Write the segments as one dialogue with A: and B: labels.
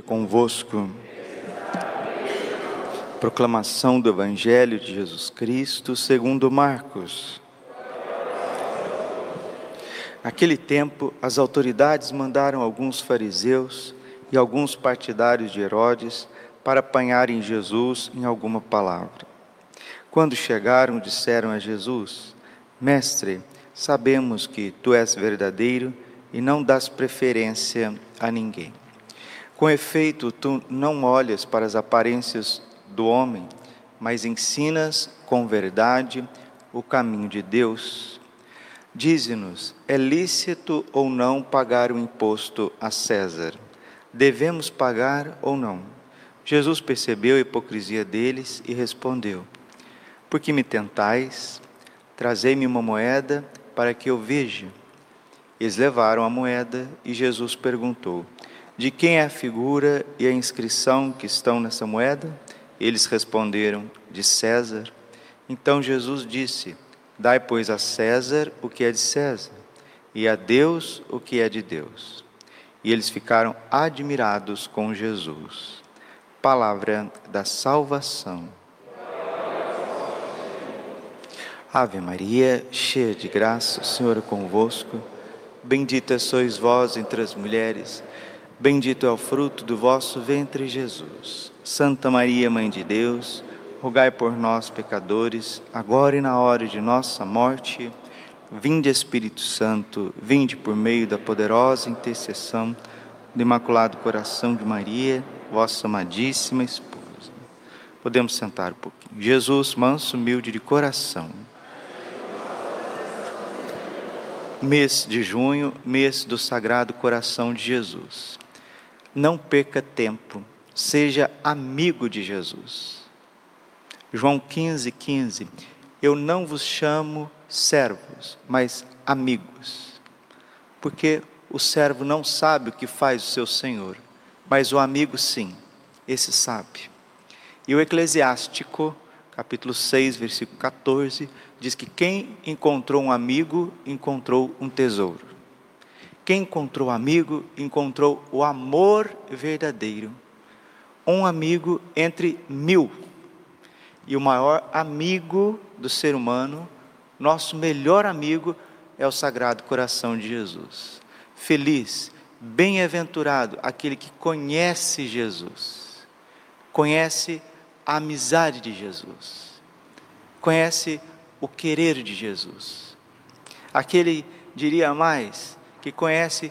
A: convosco. Proclamação do Evangelho de Jesus Cristo segundo Marcos. Naquele tempo, as autoridades mandaram alguns fariseus e alguns partidários de Herodes para apanharem Jesus em alguma palavra. Quando chegaram, disseram a Jesus: Mestre, sabemos que tu és verdadeiro e não dás preferência a ninguém. Com efeito, tu não olhas para as aparências do homem, mas ensinas com verdade o caminho de Deus. Dize-nos: é lícito ou não pagar o imposto a César? Devemos pagar ou não? Jesus percebeu a hipocrisia deles e respondeu: Por que me tentais? Trazei-me uma moeda para que eu veja. Eles levaram a moeda e Jesus perguntou: de quem é a figura e a inscrição que estão nessa moeda? Eles responderam: De César. Então Jesus disse: Dai, pois, a César o que é de César, e a Deus o que é de Deus. E eles ficaram admirados com Jesus. Palavra da salvação. Ave Maria, cheia de graça, o Senhor é convosco. Bendita sois vós entre as mulheres Bendito é o fruto do vosso ventre, Jesus. Santa Maria, Mãe de Deus, rogai por nós, pecadores, agora e na hora de nossa morte. Vinde, Espírito Santo, vinde por meio da poderosa intercessão do Imaculado Coração de Maria, vossa amadíssima esposa. Podemos sentar um pouquinho. Jesus, manso, humilde de coração. Mês de junho, mês do Sagrado Coração de Jesus. Não perca tempo, seja amigo de Jesus. João 15, 15. Eu não vos chamo servos, mas amigos. Porque o servo não sabe o que faz o seu senhor, mas o amigo sim, esse sabe. E o Eclesiástico, capítulo 6, versículo 14, diz que quem encontrou um amigo encontrou um tesouro. Quem encontrou amigo, encontrou o amor verdadeiro. Um amigo entre mil. E o maior amigo do ser humano, nosso melhor amigo, é o Sagrado Coração de Jesus. Feliz, bem-aventurado aquele que conhece Jesus, conhece a amizade de Jesus, conhece o querer de Jesus. Aquele, diria mais, que conhece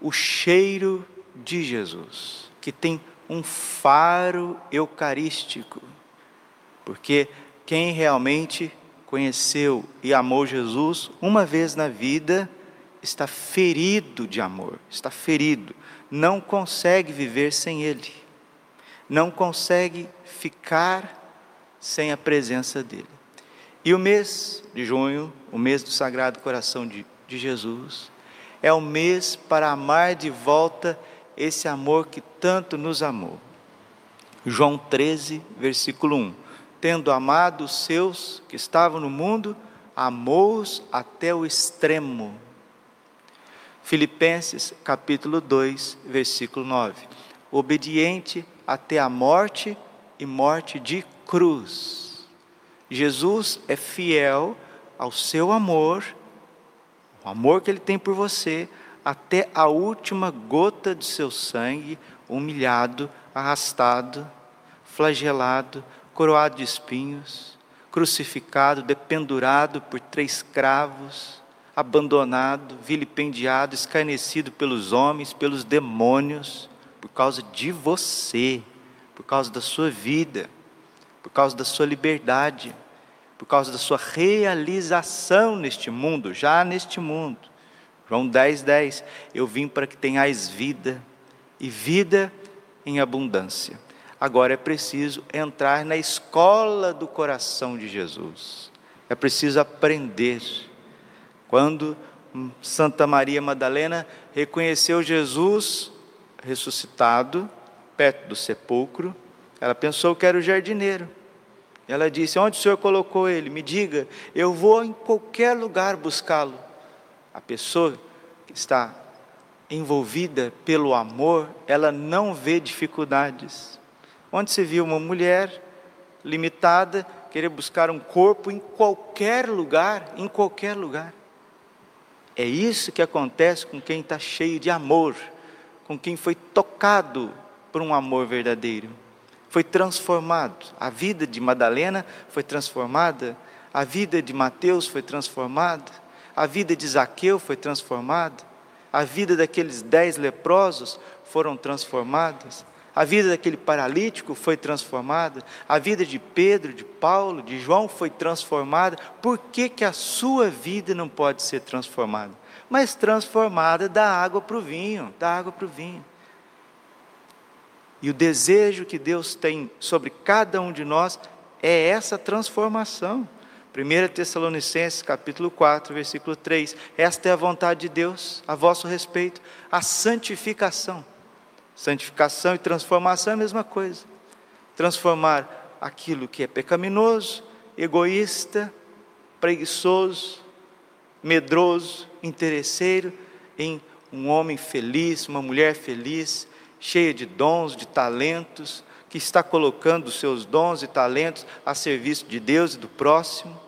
A: o cheiro de Jesus, que tem um faro eucarístico, porque quem realmente conheceu e amou Jesus uma vez na vida está ferido de amor, está ferido, não consegue viver sem Ele, não consegue ficar sem a presença dele. E o mês de junho, o mês do Sagrado Coração de, de Jesus, é o mês para amar de volta esse amor que tanto nos amou. João 13, versículo 1. Tendo amado os seus que estavam no mundo, amou-os até o extremo. Filipenses capítulo 2, versículo 9. Obediente até a morte e morte de cruz. Jesus é fiel ao seu amor o amor que Ele tem por você, até a última gota de seu sangue, humilhado, arrastado, flagelado, coroado de espinhos, crucificado, dependurado por três cravos, abandonado, vilipendiado, escarnecido pelos homens, pelos demônios, por causa de você, por causa da sua vida, por causa da sua liberdade por causa da sua realização neste mundo, já neste mundo. João 10, 10. Eu vim para que tenhais vida, e vida em abundância. Agora é preciso entrar na escola do coração de Jesus. É preciso aprender. Quando Santa Maria Madalena reconheceu Jesus ressuscitado, perto do sepulcro, ela pensou que era o jardineiro. Ela disse: Onde o Senhor colocou ele? Me diga, eu vou em qualquer lugar buscá-lo. A pessoa que está envolvida pelo amor, ela não vê dificuldades. Onde se viu uma mulher limitada querer buscar um corpo em qualquer lugar, em qualquer lugar. É isso que acontece com quem está cheio de amor, com quem foi tocado por um amor verdadeiro, foi transformado. A vida de Madalena foi transformada, a vida de Mateus foi transformada, a vida de Zaqueu foi transformada, a vida daqueles dez leprosos foram transformadas, a vida daquele paralítico foi transformada, a vida de Pedro, de Paulo, de João foi transformada. Por que, que a sua vida não pode ser transformada? Mas transformada da água para o vinho, da água para o vinho. E o desejo que Deus tem sobre cada um de nós é essa transformação. 1 Tessalonicenses capítulo 4, versículo 3. Esta é a vontade de Deus a vosso respeito, a santificação. Santificação e transformação é a mesma coisa. Transformar aquilo que é pecaminoso, egoísta, preguiçoso, medroso, interesseiro, em um homem feliz, uma mulher feliz, cheia de dons, de talentos, que está colocando os seus dons e talentos a serviço de Deus e do próximo.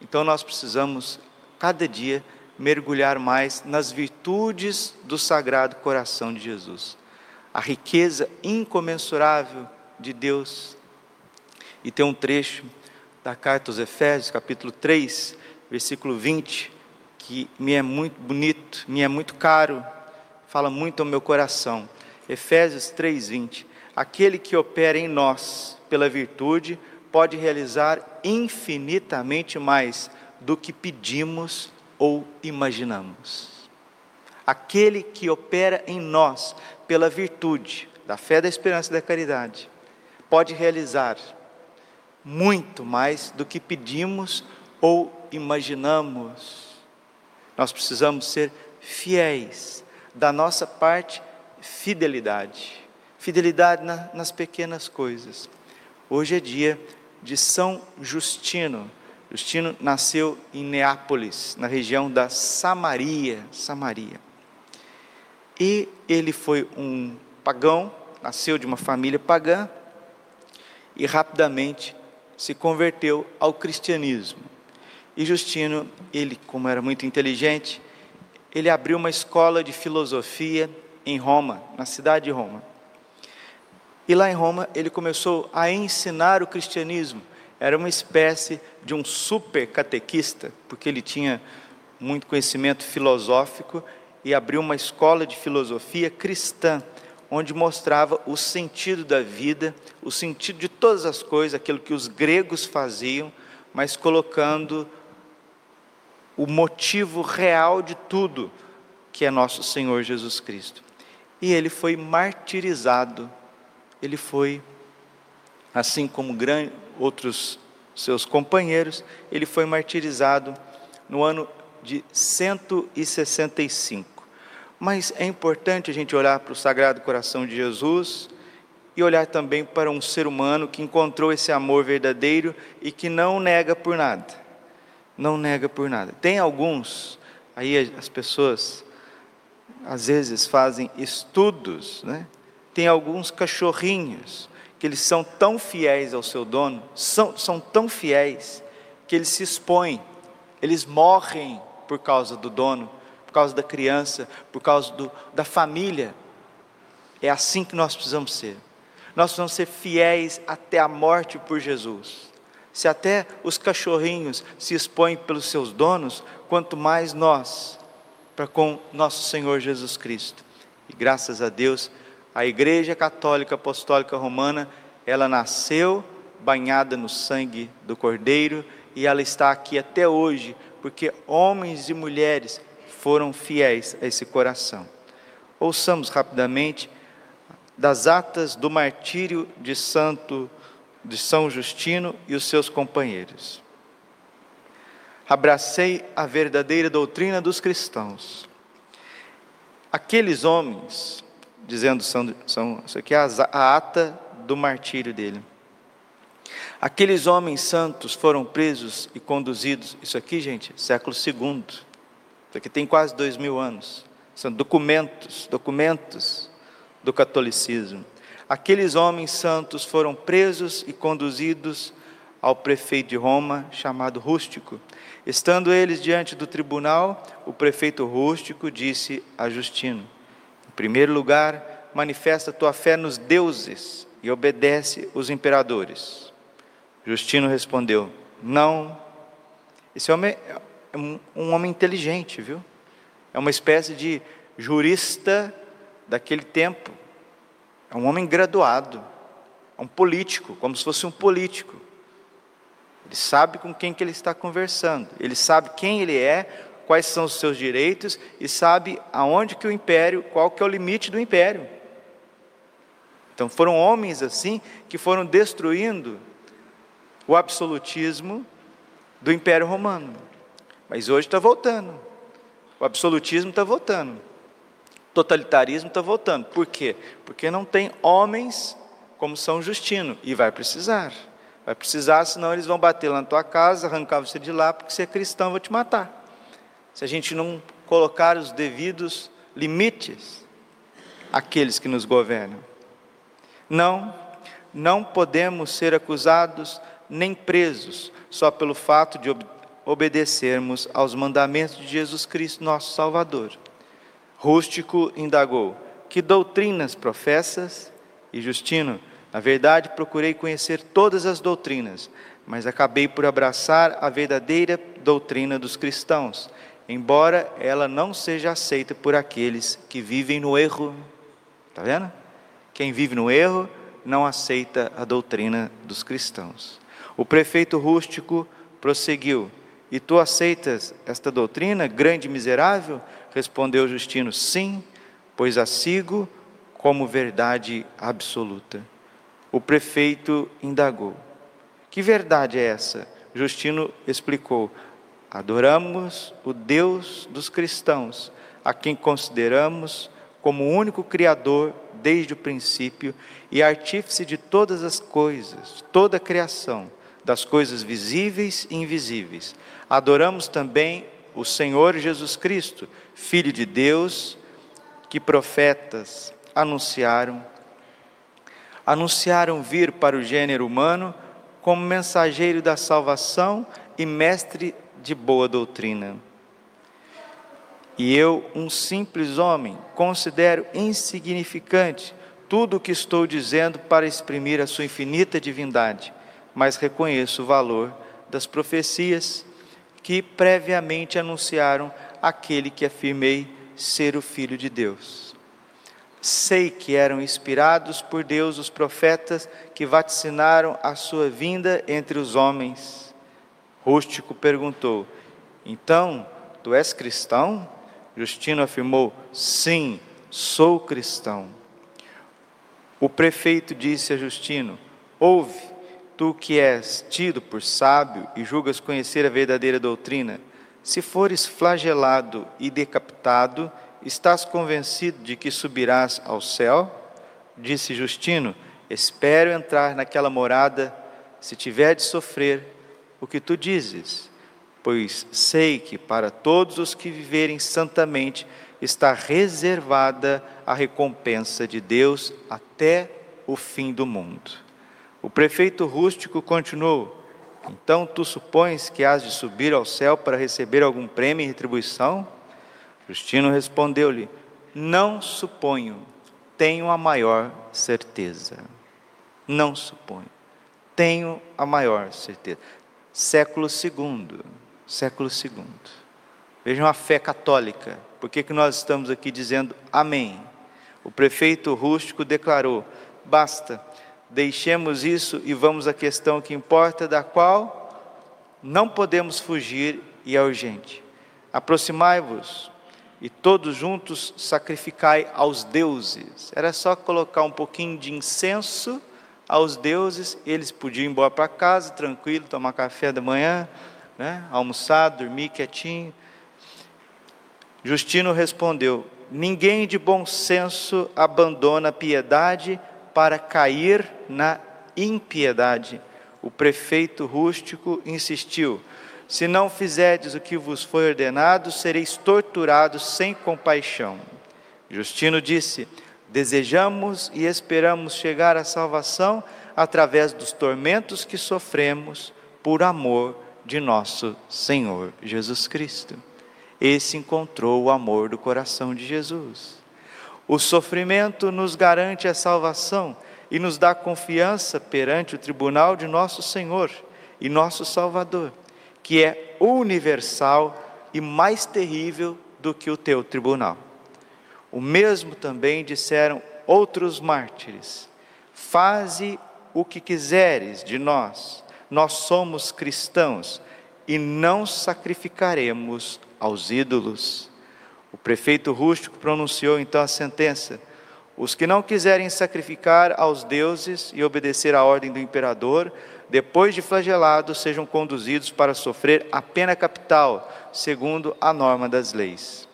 A: Então nós precisamos, cada dia, mergulhar mais nas virtudes do Sagrado Coração de Jesus. A riqueza incomensurável de Deus. E tem um trecho da carta aos Efésios, capítulo 3, versículo 20, que me é muito bonito, me é muito caro, fala muito ao meu coração. Efésios 3:20. Aquele que opera em nós pela virtude pode realizar infinitamente mais do que pedimos ou imaginamos. Aquele que opera em nós pela virtude da fé, da esperança e da caridade pode realizar muito mais do que pedimos ou imaginamos. Nós precisamos ser fiéis da nossa parte fidelidade. Fidelidade na, nas pequenas coisas. Hoje é dia de São Justino. Justino nasceu em Neápolis, na região da Samaria, Samaria. E ele foi um pagão, nasceu de uma família pagã e rapidamente se converteu ao cristianismo. E Justino, ele, como era muito inteligente, ele abriu uma escola de filosofia em Roma, na cidade de Roma. E lá em Roma ele começou a ensinar o cristianismo. Era uma espécie de um super catequista, porque ele tinha muito conhecimento filosófico e abriu uma escola de filosofia cristã, onde mostrava o sentido da vida, o sentido de todas as coisas, aquilo que os gregos faziam, mas colocando o motivo real de tudo, que é nosso Senhor Jesus Cristo e ele foi martirizado. Ele foi, assim como outros seus companheiros, ele foi martirizado no ano de 165. Mas é importante a gente olhar para o Sagrado Coração de Jesus e olhar também para um ser humano que encontrou esse amor verdadeiro e que não nega por nada. Não nega por nada. Tem alguns, aí as pessoas às vezes fazem estudos, né? Tem alguns cachorrinhos que eles são tão fiéis ao seu dono, são, são tão fiéis que eles se expõem, eles morrem por causa do dono, por causa da criança, por causa do, da família. É assim que nós precisamos ser. Nós precisamos ser fiéis até a morte por Jesus. Se até os cachorrinhos se expõem pelos seus donos, quanto mais nós para com nosso Senhor Jesus Cristo. E graças a Deus, a Igreja Católica Apostólica Romana, ela nasceu banhada no sangue do Cordeiro e ela está aqui até hoje, porque homens e mulheres foram fiéis a esse coração. Ouçamos rapidamente das atas do martírio de Santo de São Justino e os seus companheiros abracei a verdadeira doutrina dos cristãos. Aqueles homens, dizendo são, são isso aqui é a, ata do martírio dele. Aqueles homens santos foram presos e conduzidos. Isso aqui, gente, século II. Isso aqui tem quase dois mil anos. são documentos, documentos do catolicismo. Aqueles homens santos foram presos e conduzidos ao prefeito de Roma, chamado Rústico. Estando eles diante do tribunal, o prefeito Rústico disse a Justino: Em primeiro lugar, manifesta tua fé nos deuses e obedece os imperadores. Justino respondeu: Não. Esse homem é um homem inteligente, viu? É uma espécie de jurista daquele tempo. É um homem graduado, é um político, como se fosse um político. Ele sabe com quem que ele está conversando, ele sabe quem ele é, quais são os seus direitos e sabe aonde que o império, qual que é o limite do império. Então foram homens assim que foram destruindo o absolutismo do Império Romano. Mas hoje está voltando. O absolutismo está voltando. O totalitarismo está voltando. Por quê? Porque não tem homens como São Justino. E vai precisar. Vai precisar, senão eles vão bater lá na tua casa, arrancar você de lá, porque você é cristão, vou te matar. Se a gente não colocar os devidos limites àqueles que nos governam. Não, não podemos ser acusados nem presos só pelo fato de obedecermos aos mandamentos de Jesus Cristo, nosso Salvador. Rústico indagou: Que doutrinas professas? E Justino na verdade, procurei conhecer todas as doutrinas, mas acabei por abraçar a verdadeira doutrina dos cristãos, embora ela não seja aceita por aqueles que vivem no erro. Está vendo? Quem vive no erro não aceita a doutrina dos cristãos. O prefeito rústico prosseguiu: E tu aceitas esta doutrina, grande miserável? Respondeu Justino: Sim, pois a sigo como verdade absoluta. O prefeito indagou: Que verdade é essa? Justino explicou: Adoramos o Deus dos cristãos, a quem consideramos como o único Criador desde o princípio e artífice de todas as coisas, toda a criação, das coisas visíveis e invisíveis. Adoramos também o Senhor Jesus Cristo, Filho de Deus, que profetas anunciaram anunciaram vir para o gênero humano como mensageiro da salvação e mestre de boa doutrina. E eu, um simples homem, considero insignificante tudo o que estou dizendo para exprimir a sua infinita divindade, mas reconheço o valor das profecias que previamente anunciaram aquele que afirmei ser o Filho de Deus. Sei que eram inspirados por Deus os profetas que vaticinaram a sua vinda entre os homens. Rústico perguntou: Então, tu és cristão? Justino afirmou: Sim, sou cristão. O prefeito disse a Justino: Ouve, tu que és tido por sábio e julgas conhecer a verdadeira doutrina, se fores flagelado e decapitado, Estás convencido de que subirás ao céu? Disse Justino: Espero entrar naquela morada, se tiver de sofrer o que tu dizes, pois sei que para todos os que viverem santamente está reservada a recompensa de Deus até o fim do mundo. O prefeito rústico continuou: Então tu supões que has de subir ao céu para receber algum prêmio e retribuição? Justino respondeu-lhe: Não suponho, tenho a maior certeza. Não suponho, tenho a maior certeza. Século II, século II. Vejam a fé católica. Por que, que nós estamos aqui dizendo amém? O prefeito rústico declarou: basta, deixemos isso e vamos à questão que importa, da qual não podemos fugir e é urgente. Aproximai-vos e todos juntos sacrificai aos deuses. Era só colocar um pouquinho de incenso aos deuses, eles podiam ir embora para casa, tranquilo, tomar café da manhã, né? almoçar, dormir quietinho. Justino respondeu: Ninguém de bom senso abandona a piedade para cair na impiedade. O prefeito rústico insistiu: Se não fizerdes o que vos foi ordenado, sereis torturados sem compaixão. Justino disse: Desejamos e esperamos chegar à salvação através dos tormentos que sofremos por amor de nosso Senhor Jesus Cristo. Esse encontrou o amor do coração de Jesus. O sofrimento nos garante a salvação e nos dá confiança perante o tribunal de nosso Senhor e nosso Salvador, que é universal e mais terrível do que o teu tribunal. O mesmo também disseram outros mártires: Faze o que quiseres de nós, nós somos cristãos e não sacrificaremos aos ídolos. O prefeito rústico pronunciou então a sentença: os que não quiserem sacrificar aos deuses e obedecer à ordem do imperador, depois de flagelados, sejam conduzidos para sofrer a pena capital, segundo a norma das leis.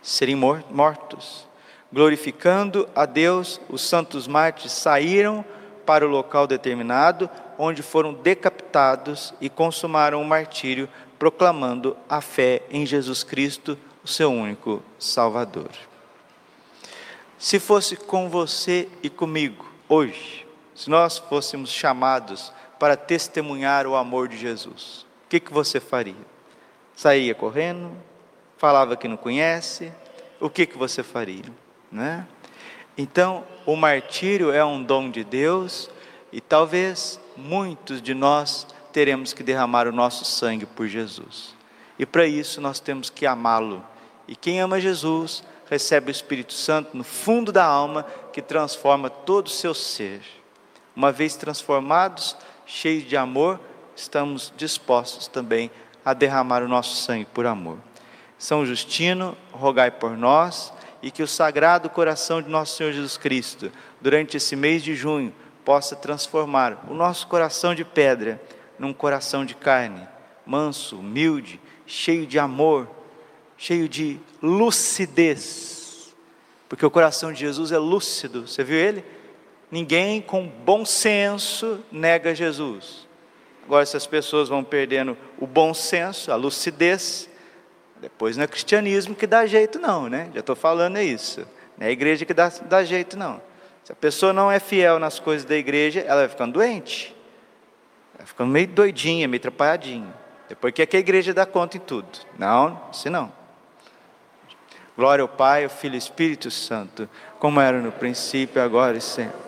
A: Serem mortos. Glorificando a Deus, os santos mártires saíram para o local determinado, onde foram decapitados e consumaram o martírio, proclamando a fé em Jesus Cristo, o seu único Salvador. Se fosse com você e comigo hoje, se nós fôssemos chamados para testemunhar o amor de Jesus, o que, que você faria? Saía correndo? Falava que não conhece? O que, que você faria? Né? Então, o martírio é um dom de Deus e talvez muitos de nós teremos que derramar o nosso sangue por Jesus. E para isso nós temos que amá-lo. E quem ama Jesus recebe o Espírito Santo no fundo da alma que transforma todo o seu ser. Uma vez transformados, cheios de amor, estamos dispostos também a derramar o nosso sangue por amor. São Justino, rogai por nós e que o sagrado coração de nosso Senhor Jesus Cristo, durante esse mês de junho, possa transformar o nosso coração de pedra num coração de carne, manso, humilde, cheio de amor, cheio de lucidez. Porque o coração de Jesus é lúcido, você viu ele? Ninguém com bom senso nega Jesus. Agora, essas pessoas vão perdendo o bom senso, a lucidez, depois não é cristianismo que dá jeito, não, né? Já estou falando é isso. Não é a igreja que dá, dá jeito, não. Se a pessoa não é fiel nas coisas da igreja, ela vai ficando doente. Vai ficando meio doidinha, meio atrapalhadinha. Depois que é que a igreja dá conta em tudo. Não, se não. Glória ao Pai, ao Filho e ao Espírito Santo, como era no princípio, agora e sempre.